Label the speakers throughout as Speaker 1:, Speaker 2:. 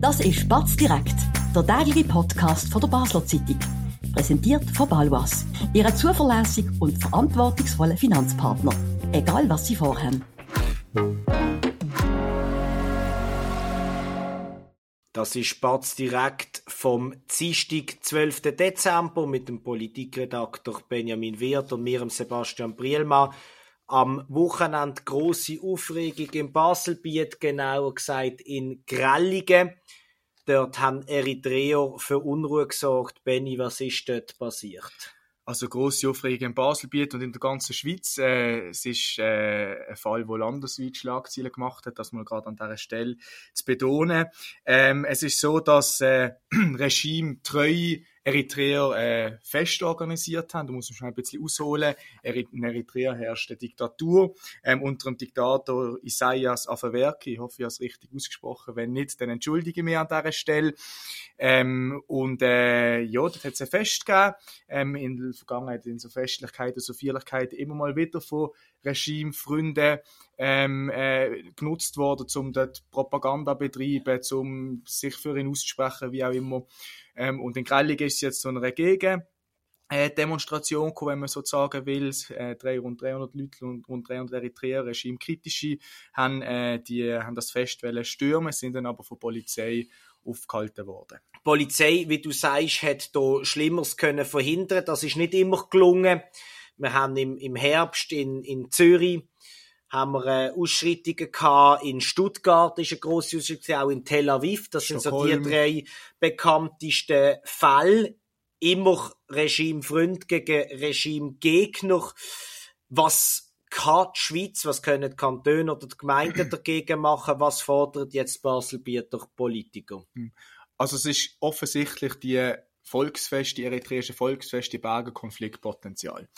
Speaker 1: Das ist Batz direkt, der tägliche Podcast von der Basler Zeitung. Präsentiert von Balwas, Ihrem zuverlässigen und verantwortungsvollen Finanzpartner. Egal was Sie vorhaben.
Speaker 2: Das ist Spatz direkt vom Dienstag, 12. Dezember mit dem Politikredakteur Benjamin Wirth und mir, Sebastian Brielmann. Am Wochenende große Aufregung im Baselbiet, genauer gesagt in Grelligen. Dort haben Eritreer für Unruhe gesorgt. Benny, was ist dort passiert?
Speaker 3: Also grosse Aufregung im Baselbiet und in der ganzen Schweiz. Äh, es ist äh, ein Fall, wo landesweit Schlagzeilen gemacht hat, das mal gerade an dieser Stelle zu betonen. Ähm, es ist so, dass äh, Regime treu Eritreer äh, fest organisiert haben. Da muss man schon ein bisschen ausholen. In Eritrea herrscht eine Diktatur ähm, unter dem Diktator Isaias Afewerki. Ich hoffe, ich habe es richtig ausgesprochen. Wenn nicht, dann entschuldige ich mich an dieser Stelle. Ähm, und äh, ja, das hat es ein Fest gegeben. Ähm, in der Vergangenheit, in so Festlichkeiten, so Feierlichkeiten immer mal wieder von Regimefreunden ähm, äh, genutzt worden, um dort Propaganda betreiben, um sich für ihn auszusprechen, wie auch immer. Ähm, und in Grellig ist es jetzt so eine Gegen- äh, Demonstration wenn man so sagen will. Äh, rund 300 Leute und rund 300 Eritreer, regimekritische, haben, äh, die, haben das Fest stürmen, sind dann aber von Polizei aufgehalten worden.
Speaker 2: Die Polizei, wie du sagst, hat hier Schlimmeres können verhindern. Das ist nicht immer gelungen. Wir haben im, im Herbst in, in Zürich haben wir äh, Ausschreitungen gehabt. In Stuttgart ist eine grosse Ausschreitung, auch in Tel Aviv. Das Stockholm. sind so die drei bekanntesten Fälle. Immer Regimefreund gegen Regimegegner. Was kann die Schweiz, was können die Kantone oder die Gemeinden dagegen machen? Was fordert jetzt Basel-Bieter Politiker? Hm.
Speaker 3: Also es ist offensichtlich die Volksfeste, die eritreische Volksfeste, die Berge Konfliktpotenzial.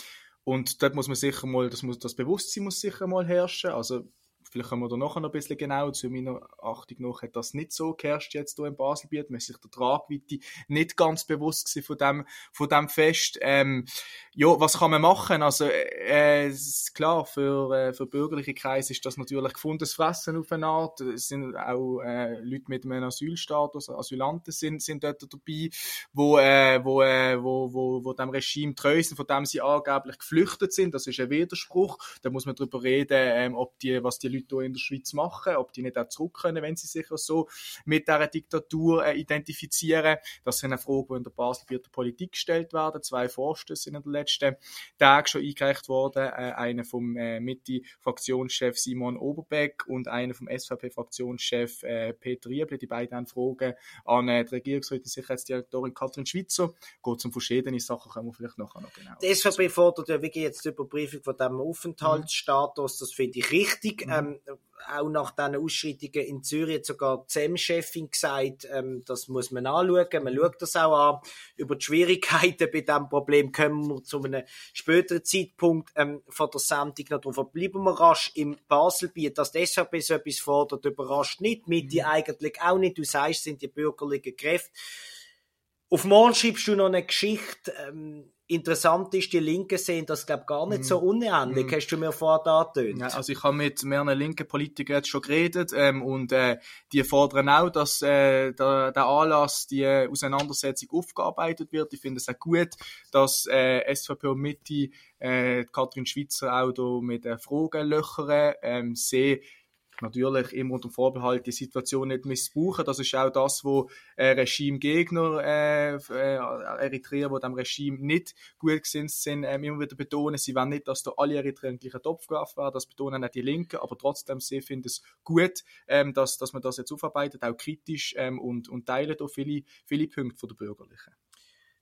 Speaker 3: Und dort muss man sicher mal, das, muss, das Bewusstsein muss sicher mal herrschen. Also Vielleicht kommen wir da noch ein bisschen genau zu meiner Achtung nach, hat das nicht so geherrscht jetzt hier im Baselbiet. Man ist sich der Tragweite nicht ganz bewusst gewesen von dem, von dem Fest. Ähm, ja, was kann man machen? Also, äh, ist klar, für, äh, für bürgerliche Kreise ist das natürlich gefundenes Fressen auf eine Art. Es sind auch äh, Leute mit einem Asylstatus, Asylanten sind, sind dort dabei, wo, äh, wo, äh, wo, wo, wo dem Regime treu sind, von dem sie angeblich geflüchtet sind. Das ist ein Widerspruch. Da muss man darüber reden, ähm, ob die, was die Leute Leute hier in der Schweiz machen, ob die nicht auch zurück können, wenn sie sich so mit dieser Diktatur äh, identifizieren. Das sind eine Frage, die in der Basel die Politik gestellt werden. Zwei Vorstöße sind in den letzten Tagen schon eingereicht worden. Äh, einer vom äh, Mitte-Fraktionschef Simon Oberbeck und einer vom SVP-Fraktionschef äh, Peter Riebli. Die beiden haben Fragen an äh, die Regierungsrätin Sicherheitsdirektorin Katrin Schweizer. Geht um verschiedene Sachen, können wir vielleicht nachher noch genau.
Speaker 2: Die SVP fordert ja wirklich jetzt die Überprüfung von diesem Aufenthaltsstatus. Das finde ich richtig. Mhm. Ähm, ähm, auch nach diesen Ausschreitungen in Zürich sogar die SEM-Chefin gesagt, ähm, das muss man anschauen. Man schaut das auch an. Über die Schwierigkeiten bei diesem Problem kommen wir zu einem späteren Zeitpunkt ähm, von der Sendung noch drauf. Bleiben wir rasch im Baselbiet. Dass die SVP so etwas fordert, überrascht nicht. Mitte mhm. eigentlich auch nicht. Du sagst, sind die bürgerlichen Kräfte. Auf morgen schreibst du noch eine Geschichte, ähm, interessant ist, die Linken sehen das, glaube gar nicht so mhm. unähnlich. Mm. Hast du mir vorher angetönt?
Speaker 3: Ja, also ich habe mit mehreren linken Politikern jetzt schon geredet ähm, und äh, die fordern auch, dass äh, der, der Anlass, die Auseinandersetzung aufgearbeitet wird. Ich finde es auch gut, dass äh, SVP und Mitte äh, Katrin Schweizer auch da mit äh, Fragen löchern. Ähm, sehe natürlich immer unter Vorbehalt die Situation nicht missbrauchen. Das ist auch das, wo äh, Regimegegner äh, äh, Eritreer, die dem Regime nicht gut gesinnt sind, äh, immer wieder betonen. Sie wollen nicht, dass da alle Eritreer in den gleichen Topf geworfen werden. Das betonen auch die Linken, aber trotzdem, sie finden es gut, ähm, dass, dass man das jetzt aufarbeitet, auch kritisch ähm, und, und teilen da viele, viele Punkte von der Bürgerlichen.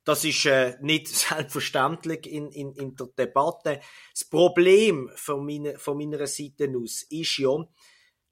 Speaker 2: Das ist äh, nicht selbstverständlich in, in, in der Debatte. Das Problem von meiner, von meiner Seite aus ist ja,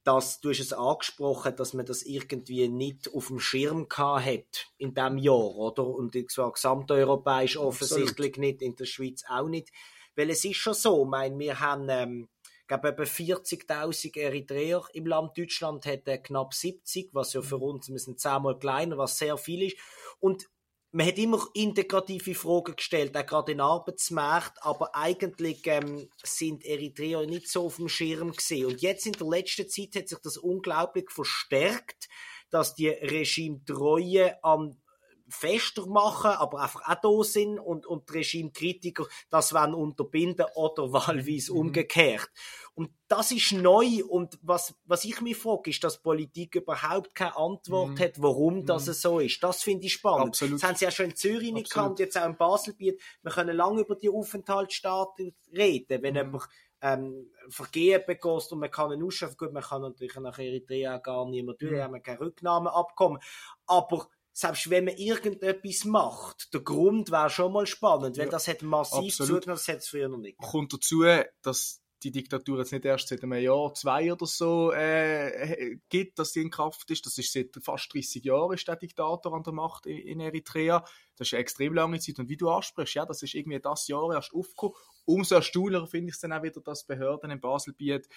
Speaker 2: dass du hast es angesprochen, dass man das irgendwie nicht auf dem Schirm hat in diesem Jahr, oder? Und zwar gesamteuropäisch offensichtlich Absolut. nicht, in der Schweiz auch nicht. Weil es ist schon so, ich meine, wir haben, ähm, ich glaube, etwa 40.000 Eritreer im Land. Deutschland hat äh, knapp 70, was ja für uns, wir sind zehnmal kleiner, was sehr viel ist. Und man hat immer integrative Fragen gestellt, auch gerade in Arbeitsmarkt, aber eigentlich ähm, sind Eritreer nicht so auf dem Schirm gesehen. Und jetzt in der letzten Zeit hat sich das unglaublich verstärkt, dass die Regimetreue am fester machen, aber einfach auch da sind und, und Regimekritiker das wollen unterbinden oder wahlweise mhm. umgekehrt. Und das ist neu und was, was ich mich frage, ist, dass Politik überhaupt keine Antwort mhm. hat, warum das mhm. so ist. Das finde ich spannend. Absolut. Das haben sie ja schon in Zürich nicht gehabt, jetzt auch in Baselbiet. Wir können lange über die Aufenthaltsstaaten reden, wenn mhm. jemand ähm, Vergehen begeht und man kann einen ausschaffen. Gut, man kann natürlich nach Eritrea gar niemand durch, mhm. haben wir kein Rücknahmeabkommen. Aber selbst wenn man irgendetwas macht, der Grund wäre schon mal spannend, weil ja, das hat massiv zugenommen, das hat es früher noch nicht.
Speaker 3: Kommt dazu, dass die Diktatur jetzt nicht erst seit einem Jahr, zwei oder so äh, gibt, dass sie in Kraft ist. Das ist seit fast 30 Jahren ist der Diktator an der Macht in, in Eritrea. Das ist eine extrem lange Zeit. Und wie du ansprichst, ja, das ist irgendwie das Jahr erst aufgekommen. Umso erstaunlicher finde ich es dann auch wieder, dass Behörden in Baselbiet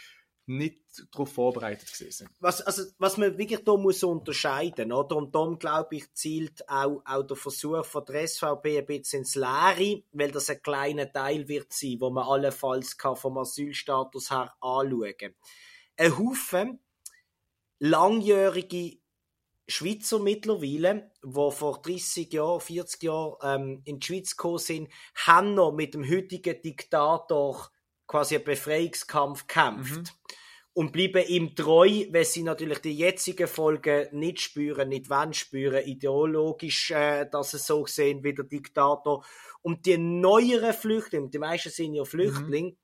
Speaker 3: nicht darauf vorbereitet gewesen
Speaker 2: Was, also, was man wirklich da muss unterscheiden, oder? Und darum, glaube ich, zielt auch, auch der Versuch von der SVP ein bisschen ins Leere, weil das ein kleiner Teil wird sein, wo man allenfalls kann vom Asylstatus her anschauen kann. Ein Haufen langjährige Schweizer mittlerweile, die vor 30 Jahren, 40 Jahren ähm, in die Schweiz gekommen sind, haben noch mit dem heutigen Diktator quasi einen Befreiungskampf kämpft. Mhm. Und bleiben ihm treu, weil sie natürlich die jetzigen Folgen nicht spüren, nicht wann spüren, ideologisch, äh, dass sie so sehen wie der Diktator. Und die neueren Flüchtlinge, die meisten sind ja Flüchtlinge, mhm.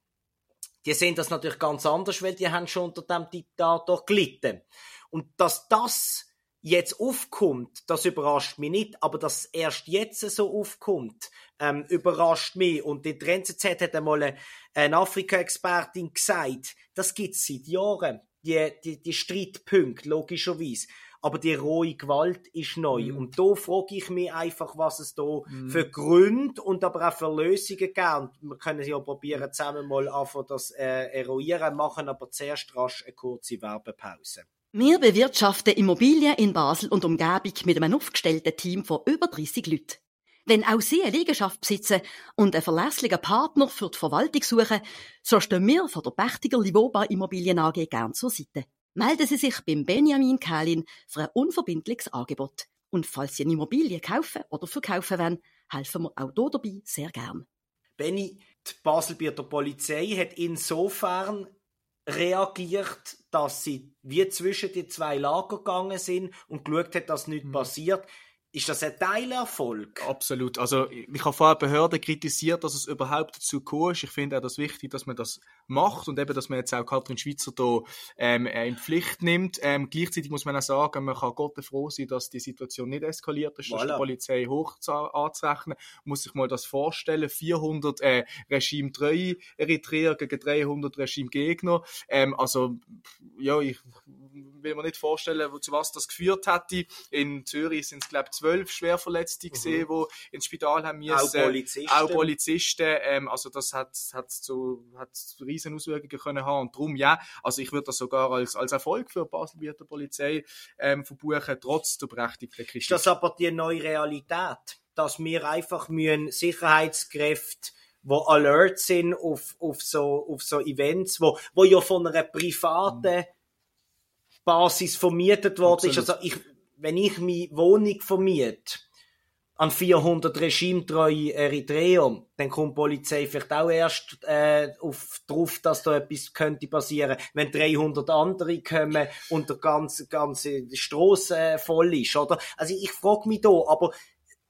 Speaker 2: die sehen das natürlich ganz anders, weil die haben schon unter dem Diktator gelitten. Und dass das jetzt aufkommt, das überrascht mich nicht, aber dass erst jetzt so aufkommt, ähm, überrascht mich. Und die NZZ hat einmal eine Afrika-Expertin gesagt, das gibt es seit Jahren, die, die, die Streitpunkte, logischerweise. Aber die rohe Gewalt ist neu. Mm. Und da frage ich mich einfach, was es da mm. für Gründe und aber auch für Lösungen gibt. wir können ja probieren, zusammen mal einfach das äh, eruieren, machen aber zuerst rasch eine kurze Werbepause.
Speaker 1: Wir bewirtschaften Immobilien in Basel und Umgebung mit einem aufgestellten Team von über 30 Leuten. Wenn auch Sie eine Liegenschaft besitzen und einen verlässlichen Partner für die Verwaltung suchen, so stehen wir von der Pächtiger Livoba Immobilien AG gern zur Seite. Melden Sie sich beim Benjamin Kählin für ein unverbindliches Angebot. Und falls Sie eine Immobilie kaufen oder verkaufen wollen, helfen wir auch hier dabei sehr gern.
Speaker 2: Benny, die Baselbieter Polizei hat insofern reagiert, dass sie wie zwischen die zwei Lager gegangen sind und geschaut hat, dass nichts mhm. passiert. Ist das ein Teilerfolg?
Speaker 3: Absolut. Also ich habe vorher Behörden kritisiert, dass es überhaupt dazu gekommen ist. Ich finde auch das wichtig, dass man das macht und eben, dass man jetzt auch Katrin Schweizer da ähm, äh, in Pflicht nimmt. Ähm, gleichzeitig muss man auch sagen, man kann Gott froh sein, dass die Situation nicht eskaliert ist, voilà. dass die Polizei hoch anzurechnen. Man muss sich mal das vorstellen, 400 äh, Regime-treue Eritreer gegen 300 Regime-Gegner. Ähm, also ja, ich will mir nicht vorstellen, zu was das geführt hätte. In Zürich sind es, glaube ich, zwölf Schwerverletzte mhm. gesehen, die ins Spital haben müssen.
Speaker 2: Auch Polizisten.
Speaker 3: Auch Polizisten. Ähm, also das hat, hat, so, hat riesen Auswirkungen können haben. Und darum, ja, also ich würde das sogar als, als Erfolg für die Baselbieter Polizei ähm, verbuchen, trotz der berechtigten
Speaker 2: Kritik. Ist das aber die neue Realität? Dass wir einfach müssen Sicherheitskräfte wo alert sind auf, auf, so, auf so Events, wo, wo ja von einer privaten Basis vermietet worden ist. Also ich, wenn ich meine Wohnung vermiete, an 400 regimetreue Eritreer, dann kommt die Polizei vielleicht auch erst äh, auf, drauf, dass da etwas könnte passieren, wenn 300 andere kommen und der ganze, ganze Strasse äh, voll ist, oder? Also ich frage mich da, aber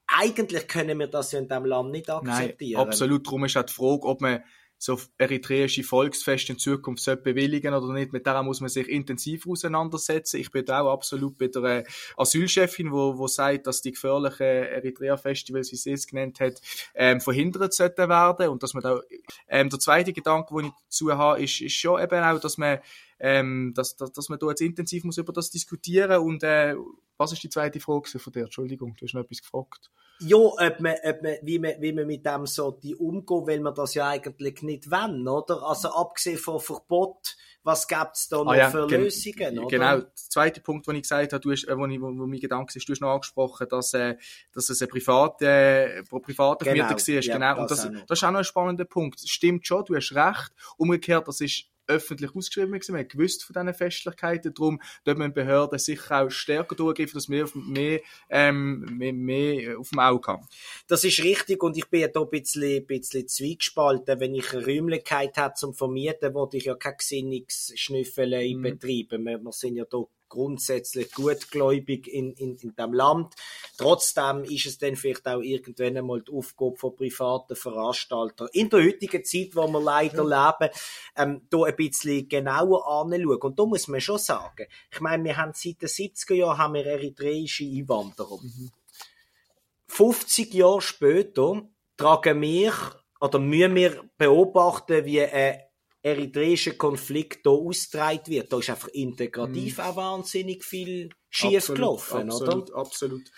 Speaker 2: eigentlich können wir das ja in diesem Land nicht akzeptieren.
Speaker 3: Nein, absolut. Darum ist auch die Frage, ob man so eritreische Volksfeste in Zukunft bewilligen oder nicht. Mit der muss man sich intensiv auseinandersetzen. Ich bin auch absolut bei der äh, Asylchefin, wo, wo sagt, dass die gefährlichen Eritrea-Festivals, wie sie es genannt hat, ähm, verhindert sollten werden und dass man da, ähm, der zweite Gedanke, den ich dazu habe, ist, ist schon eben auch, dass man ähm, dass, dass, dass man da jetzt intensiv muss über das diskutieren und äh, was ist die zweite Frage von dir? Entschuldigung, du hast noch etwas gefragt.
Speaker 2: Ja, ob man, ob man, wie, man, wie man mit dem so die umgehen, weil man das ja eigentlich nicht wollen, oder? Also abgesehen von Verbot, was gibt es da ah noch ah, ja, für Lösungen? Oder?
Speaker 3: Genau, der zweite Punkt, den ich gesagt habe, du hast, äh, wo, ich, wo, wo mein Gedanke ist, du hast noch angesprochen, dass, äh, dass es ein private, äh, private genau, war. Ja, genau. Und das, das ist auch noch ein spannender Punkt. Stimmt schon, du hast recht. Umgekehrt, das ist öffentlich ausgeschrieben gewesen. Man gewusst von diesen Festlichkeiten. Darum dort man Behörden sicher auch stärker durchgreifen, dass wir mehr, ähm, mehr, mehr auf dem Auge haben.
Speaker 2: Das ist richtig und ich bin ja da ein bisschen, ein bisschen zwiegespalten. Wenn ich eine Räumlichkeit habe zum Vermieten, wollte ich ja kein Gesinnungsschnüffeln mhm. betreiben. Wir, wir sind ja da grundsätzlich gutgläubig in, in, in dem Land. Trotzdem ist es dann vielleicht auch irgendwann einmal die Aufgabe von privaten Veranstaltern, in der heutigen Zeit, wo wir leider leben, ähm, da ein bisschen genauer anschauen. Und da muss man schon sagen, ich meine, wir haben seit den 70er Jahren haben wir eritreische Einwanderer. Mhm. 50 Jahre später tragen wir oder müssen wir beobachten, wie eine eritreische Konflikt hier ausgetragen wird. Da ist einfach integrativ mm. auch wahnsinnig viel schief gelaufen,
Speaker 3: absolut,
Speaker 2: oder?
Speaker 3: Absolut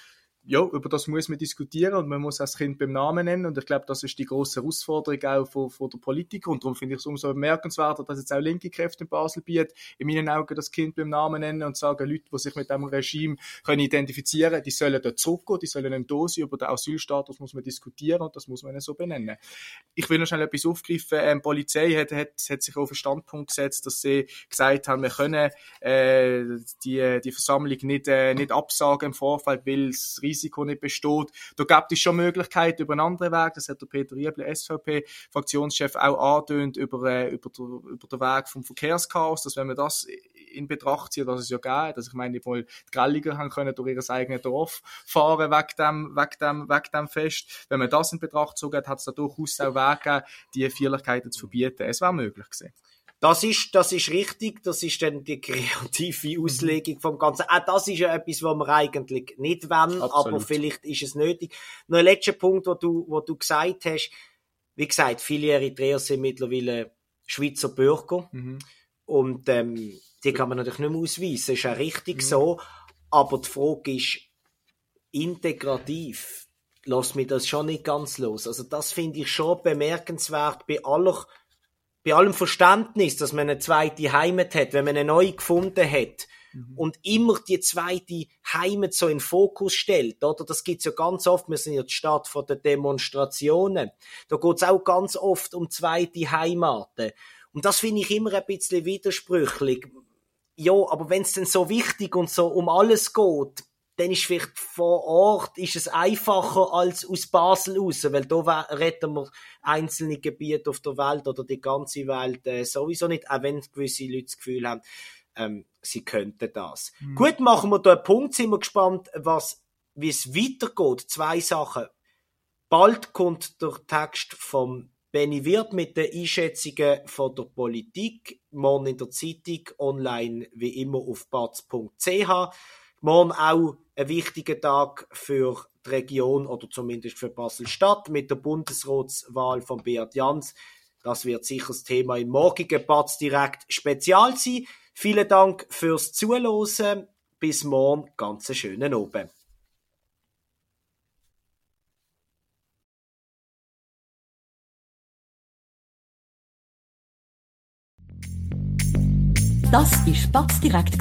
Speaker 3: ja, über das muss man diskutieren und man muss das Kind beim Namen nennen und ich glaube, das ist die große Herausforderung auch von, von der Politiker und darum finde ich es umso bemerkenswerter, dass jetzt auch linke Kräfte in Basel bieten, in meinen Augen das Kind beim Namen nennen und sagen, Leute, die sich mit dem Regime können identifizieren, die sollen dort zurückgehen, die sollen da sein, über den Asylstatus muss man diskutieren und das muss man so benennen. Ich will noch schnell etwas aufgreifen, ähm, die Polizei hat, hat, hat sich auf den Standpunkt gesetzt, dass sie gesagt haben, wir können äh, die, die Versammlung nicht, äh, nicht absagen im Vorfeld, weil es Risiko nicht besteht. Da gibt es schon Möglichkeiten über einen anderen Weg. Das hat der Peter Riebler, SVP-Fraktionschef, auch angetönt über, äh, über, über den Weg vom Verkehrschaos, dass wenn man das in Betracht zieht, was es ja geht, dass ich meine, die Gralliger haben können durch ihr eigenes Dorf fahren wegen dem, wegen dem, wegen dem Fest. Wenn man das in Betracht zog, hat es da durchaus auch Wege die Feierlichkeiten zu verbieten. Es wäre möglich gewesen.
Speaker 2: Das ist, das ist richtig, das ist dann die kreative mhm. Auslegung vom Ganzen. Auch das ist ja etwas, was wir eigentlich nicht wollen, Absolut. aber vielleicht ist es nötig. Noch ein letzter Punkt, wo du, wo du gesagt hast, wie gesagt, viele Eritreer sind mittlerweile Schweizer Bürger mhm. und ähm, die kann man natürlich nicht mehr ausweisen, das ist ja richtig mhm. so, aber die Frage ist, integrativ, lass mich das schon nicht ganz los. Also das finde ich schon bemerkenswert bei aller bei allem Verständnis, dass man eine zweite Heimat hat, wenn man eine neue gefunden hat mhm. und immer die zweite Heimat so in den Fokus stellt, oder? Das gibt's ja ganz oft. Wir sind ja die Stadt von der Demonstrationen. Da geht's auch ganz oft um zweite Heimaten. Und das finde ich immer ein bisschen widersprüchlich. Ja, aber wenn es denn so wichtig und so um alles geht, dann ist vielleicht vor Ort ist es einfacher als aus Basel raus, weil da retten wir einzelne Gebiete auf der Welt oder die ganze Welt äh, sowieso nicht, auch wenn gewisse Leute das Gefühl haben, ähm, sie könnten das. Mhm. Gut, machen wir da einen Punkt, sind wir gespannt, was, wie es weitergeht. Zwei Sachen. Bald kommt der Text vom Benny Wirth mit den Einschätzungen von der Politik, morgen in der Zeitung, online wie immer auf batz.ch. Morgen auch ein wichtiger Tag für die Region oder zumindest für Basel-Stadt mit der Bundesratswahl von Beat Jans. Das wird sicher das Thema im morgigen Batz direkt spezial sein. Vielen Dank fürs Zuhören. Bis morgen. Ganz schönen Abend.
Speaker 1: Das war Spatz direkt,